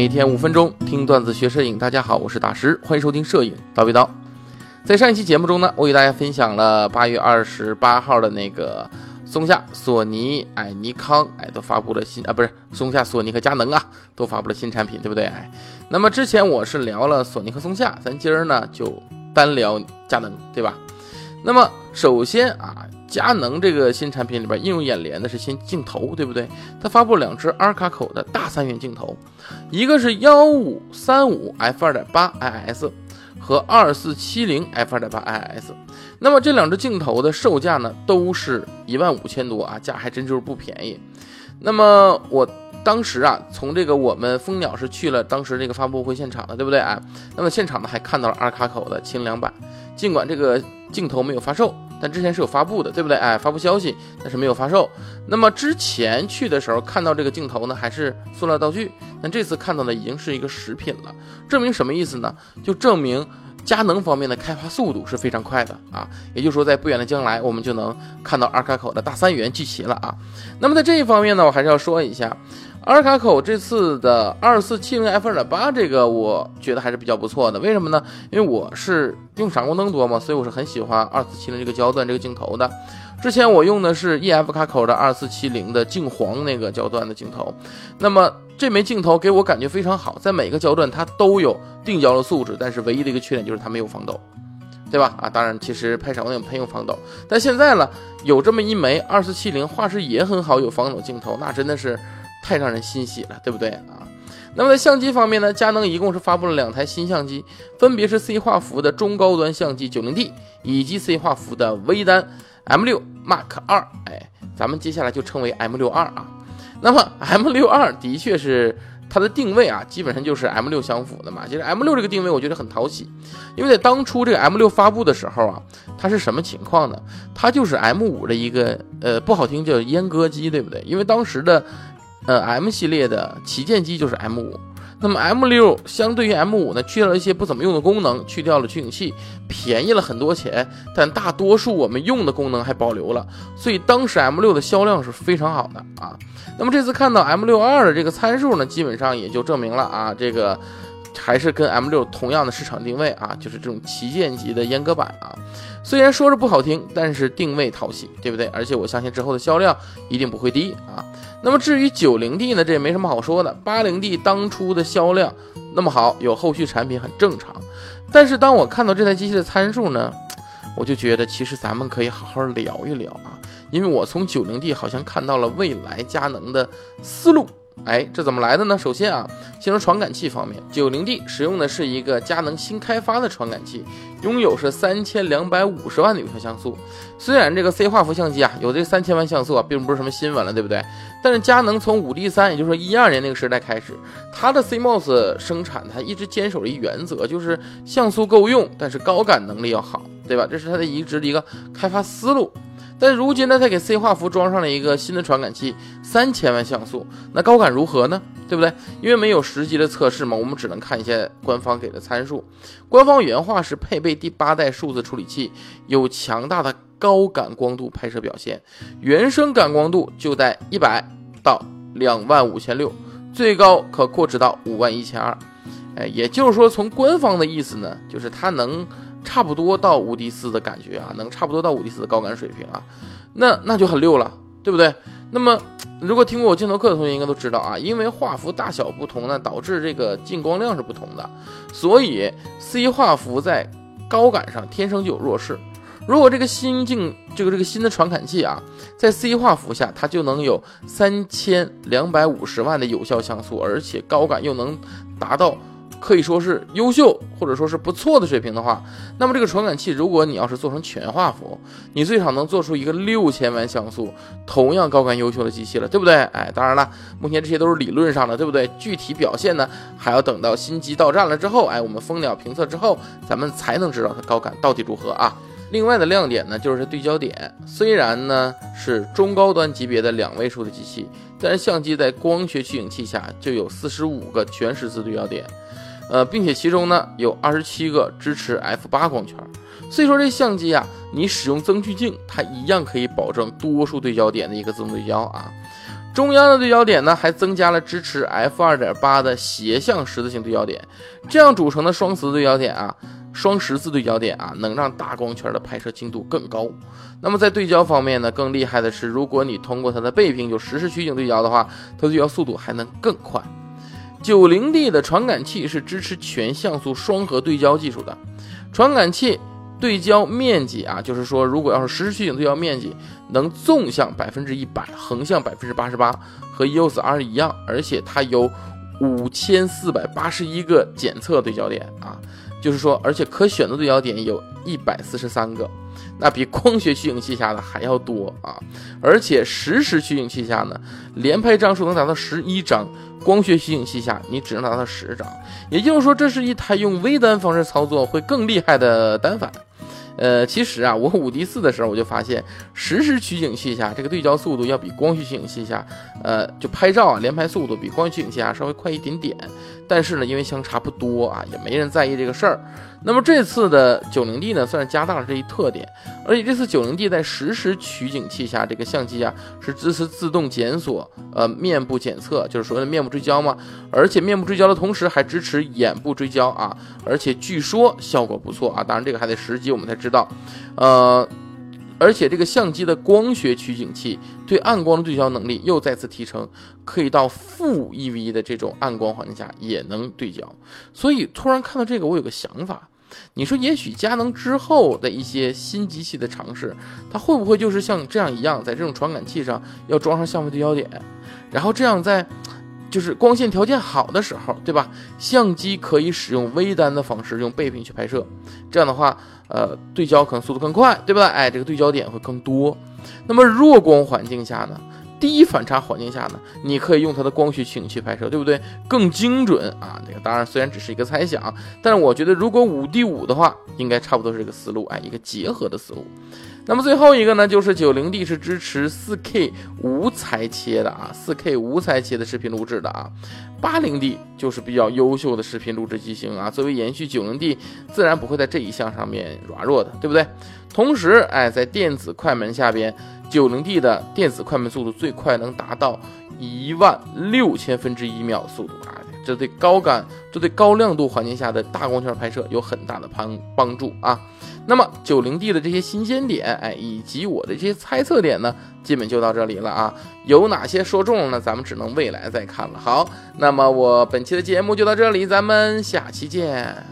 每天五分钟听段子学摄影。大家好，我是大师，欢迎收听摄影叨逼叨。在上一期节目中呢，我给大家分享了八月二十八号的那个松下、索尼、哎尼康哎都发布了新啊，不是松下、索尼和佳能啊都发布了新产品，对不对？哎，那么之前我是聊了索尼和松下，咱今儿呢就单聊佳能，对吧？那么首先啊。佳能这个新产品里边映入眼帘的是新镜头，对不对？它发布两只阿尔卡口的大三元镜头，一个是幺五三五 f 二点八 IS 和二四七零 f 二点八 IS。那么这两只镜头的售价呢，都是一万五千多啊，价还真就是不便宜。那么我当时啊，从这个我们蜂鸟是去了当时这个发布会现场的，对不对啊？那么现场呢还看到了二卡口的清凉版，尽管这个镜头没有发售。但之前是有发布的，对不对？哎，发布消息，但是没有发售。那么之前去的时候看到这个镜头呢，还是塑料道具。那这次看到的已经是一个实品了，证明什么意思呢？就证明佳能方面的开发速度是非常快的啊。也就是说，在不远的将来，我们就能看到二卡口的大三元聚齐了啊。那么在这一方面呢，我还是要说一下。阿尔卡口这次的二四七零 f 二点八，这个我觉得还是比较不错的。为什么呢？因为我是用闪光灯多嘛，所以我是很喜欢二四七零这个焦段这个镜头的。之前我用的是 E F 卡口的二四七零的镜黄那个焦段的镜头，那么这枚镜头给我感觉非常好，在每个焦段它都有定焦的素质，但是唯一的一个缺点就是它没有防抖，对吧？啊，当然其实拍闪光灯喷用防抖，但现在呢，有这么一枚二四七零画质也很好，有防抖镜头，那真的是。太让人欣喜了，对不对啊？那么在相机方面呢，佳能一共是发布了两台新相机，分别是 C 画幅的中高端相机 90D，以及 C 画幅的微单 M6 Mark 2。哎，咱们接下来就称为 M62 啊。那么 M62 的确是它的定位啊，基本上就是 M6 相符的嘛。其实 M6 这个定位我觉得很讨喜，因为在当初这个 M6 发布的时候啊，它是什么情况呢？它就是 M5 的一个呃不好听叫阉割机，对不对？因为当时的呃，M 系列的旗舰机就是 M 五，那么 M 六相对于 M 五呢，去掉了一些不怎么用的功能，去掉了取景器，便宜了很多钱，但大多数我们用的功能还保留了，所以当时 M 六的销量是非常好的啊。那么这次看到 M 六二的这个参数呢，基本上也就证明了啊，这个还是跟 M 六同样的市场定位啊，就是这种旗舰级的阉割版啊。虽然说着不好听，但是定位讨喜，对不对？而且我相信之后的销量一定不会低啊。那么至于九零 D 呢，这也没什么好说的。八零 D 当初的销量那么好，有后续产品很正常。但是当我看到这台机器的参数呢，我就觉得其实咱们可以好好聊一聊啊，因为我从九零 D 好像看到了未来佳能的思路。哎，这怎么来的呢？首先啊，先说传感器方面，九零 D 使用的是一个佳能新开发的传感器，拥有是三千两百五十万的有效像素。虽然这个 C 画幅相机啊有这三千万像素啊，并不是什么新闻了，对不对？但是佳能从五 D 三，也就是说一二年那个时代开始，它的 CMOS 生产它一直坚守着一原则，就是像素够用，但是高感能力要好，对吧？这是它的一直的一个开发思路。但如今呢，它给 C 画幅装上了一个新的传感器，三千万像素，那高感如何呢？对不对？因为没有实际的测试嘛，我们只能看一些官方给的参数。官方原话是配备第八代数字处理器，有强大的高感光度拍摄表现，原生感光度就在一百到两万五千六，最高可扩值到五万一千二。哎，也就是说，从官方的意思呢，就是它能。差不多到五 D 四的感觉啊，能差不多到五 D 四的高感水平啊，那那就很溜了，对不对？那么如果听过我镜头课的同学应该都知道啊，因为画幅大小不同呢，导致这个进光量是不同的，所以 C 画幅在高感上天生就有弱势。如果这个新镜这个这个新的传感器啊，在 C 画幅下，它就能有三千两百五十万的有效像素，而且高感又能达到。可以说是优秀或者说是不错的水平的话，那么这个传感器，如果你要是做成全画幅，你最少能做出一个六千万像素，同样高感优秀的机器了，对不对？哎，当然了，目前这些都是理论上的，对不对？具体表现呢，还要等到新机到站了之后，哎，我们蜂鸟评测之后，咱们才能知道它高感到底如何啊。另外的亮点呢，就是对焦点，虽然呢是中高端级别的两位数的机器，但是相机在光学取景器下就有四十五个全十字对焦点。呃，并且其中呢有二十七个支持 f 八光圈，所以说这相机啊，你使用增距镜，它一样可以保证多数对焦点的一个自动对焦啊。中央的对焦点呢，还增加了支持 f 二点八的斜向十字形对焦点，这样组成的双十字对焦点啊，双十字对焦点啊，能让大光圈的拍摄精度更高。那么在对焦方面呢，更厉害的是，如果你通过它的背屏有实时取景对焦的话，它对焦速度还能更快。九零 D 的传感器是支持全像素双核对焦技术的，传感器。对焦面积啊，就是说，如果要是实时取景对焦面积能纵向百分之一百，横向百分之八十八，和 EOS R 一样，而且它有五千四百八十一个检测对焦点啊，就是说，而且可选的对焦点有一百四十三个，那比 光学取景器下的还要多啊，而且实时取景器下呢，连拍张数能达到十一张。光学取景器下，你只能拿到十张，也就是说，这是一台用微单方式操作会更厉害的单反。呃，其实啊，我五 D 四的时候我就发现，实时取景器下这个对焦速度要比光学取景器下，呃，就拍照啊连拍速度比光学取景器下稍微快一点点。但是呢，因为相差不多啊，也没人在意这个事儿。那么这次的九零 D 呢，算是加大了这一特点，而且这次九零 D 在实时取景器下，这个相机啊是支持自动检索，呃，面部检测，就是所谓的面部追焦嘛。而且面部追焦的同时还支持眼部追焦啊，而且据说效果不错啊，当然这个还得实机我们才知道。呃，而且这个相机的光学取景器对暗光的对焦能力又再次提升，可以到负 EV 的这种暗光环境下也能对焦。所以突然看到这个，我有个想法。你说，也许佳能之后的一些新机器的尝试，它会不会就是像这样一样，在这种传感器上要装上相位对焦点，然后这样在就是光线条件好的时候，对吧？相机可以使用微单的方式用背屏去拍摄，这样的话，呃，对焦可能速度更快，对吧？哎，这个对焦点会更多。那么弱光环境下呢？低反差环境下呢，你可以用它的光学取景器拍摄，对不对？更精准啊！这个当然虽然只是一个猜想，但是我觉得如果五 D 五的话，应该差不多是这个思路，哎，一个结合的思路。那么最后一个呢，就是九零 D 是支持四 K 无裁切的啊，四 K 无裁切的视频录制的啊。八零 D 就是比较优秀的视频录制机型啊，作为延续九零 D，自然不会在这一项上面软弱的，对不对？同时，哎，在电子快门下边。九零 D 的电子快门速度最快能达到一万六千分之一秒速度啊！这对高感、这对高亮度环境下的大光圈拍摄有很大的帮帮助啊。那么九零 D 的这些新鲜点，哎，以及我的这些猜测点呢，基本就到这里了啊。有哪些说中了呢？咱们只能未来再看了。好，那么我本期的节目就到这里，咱们下期见。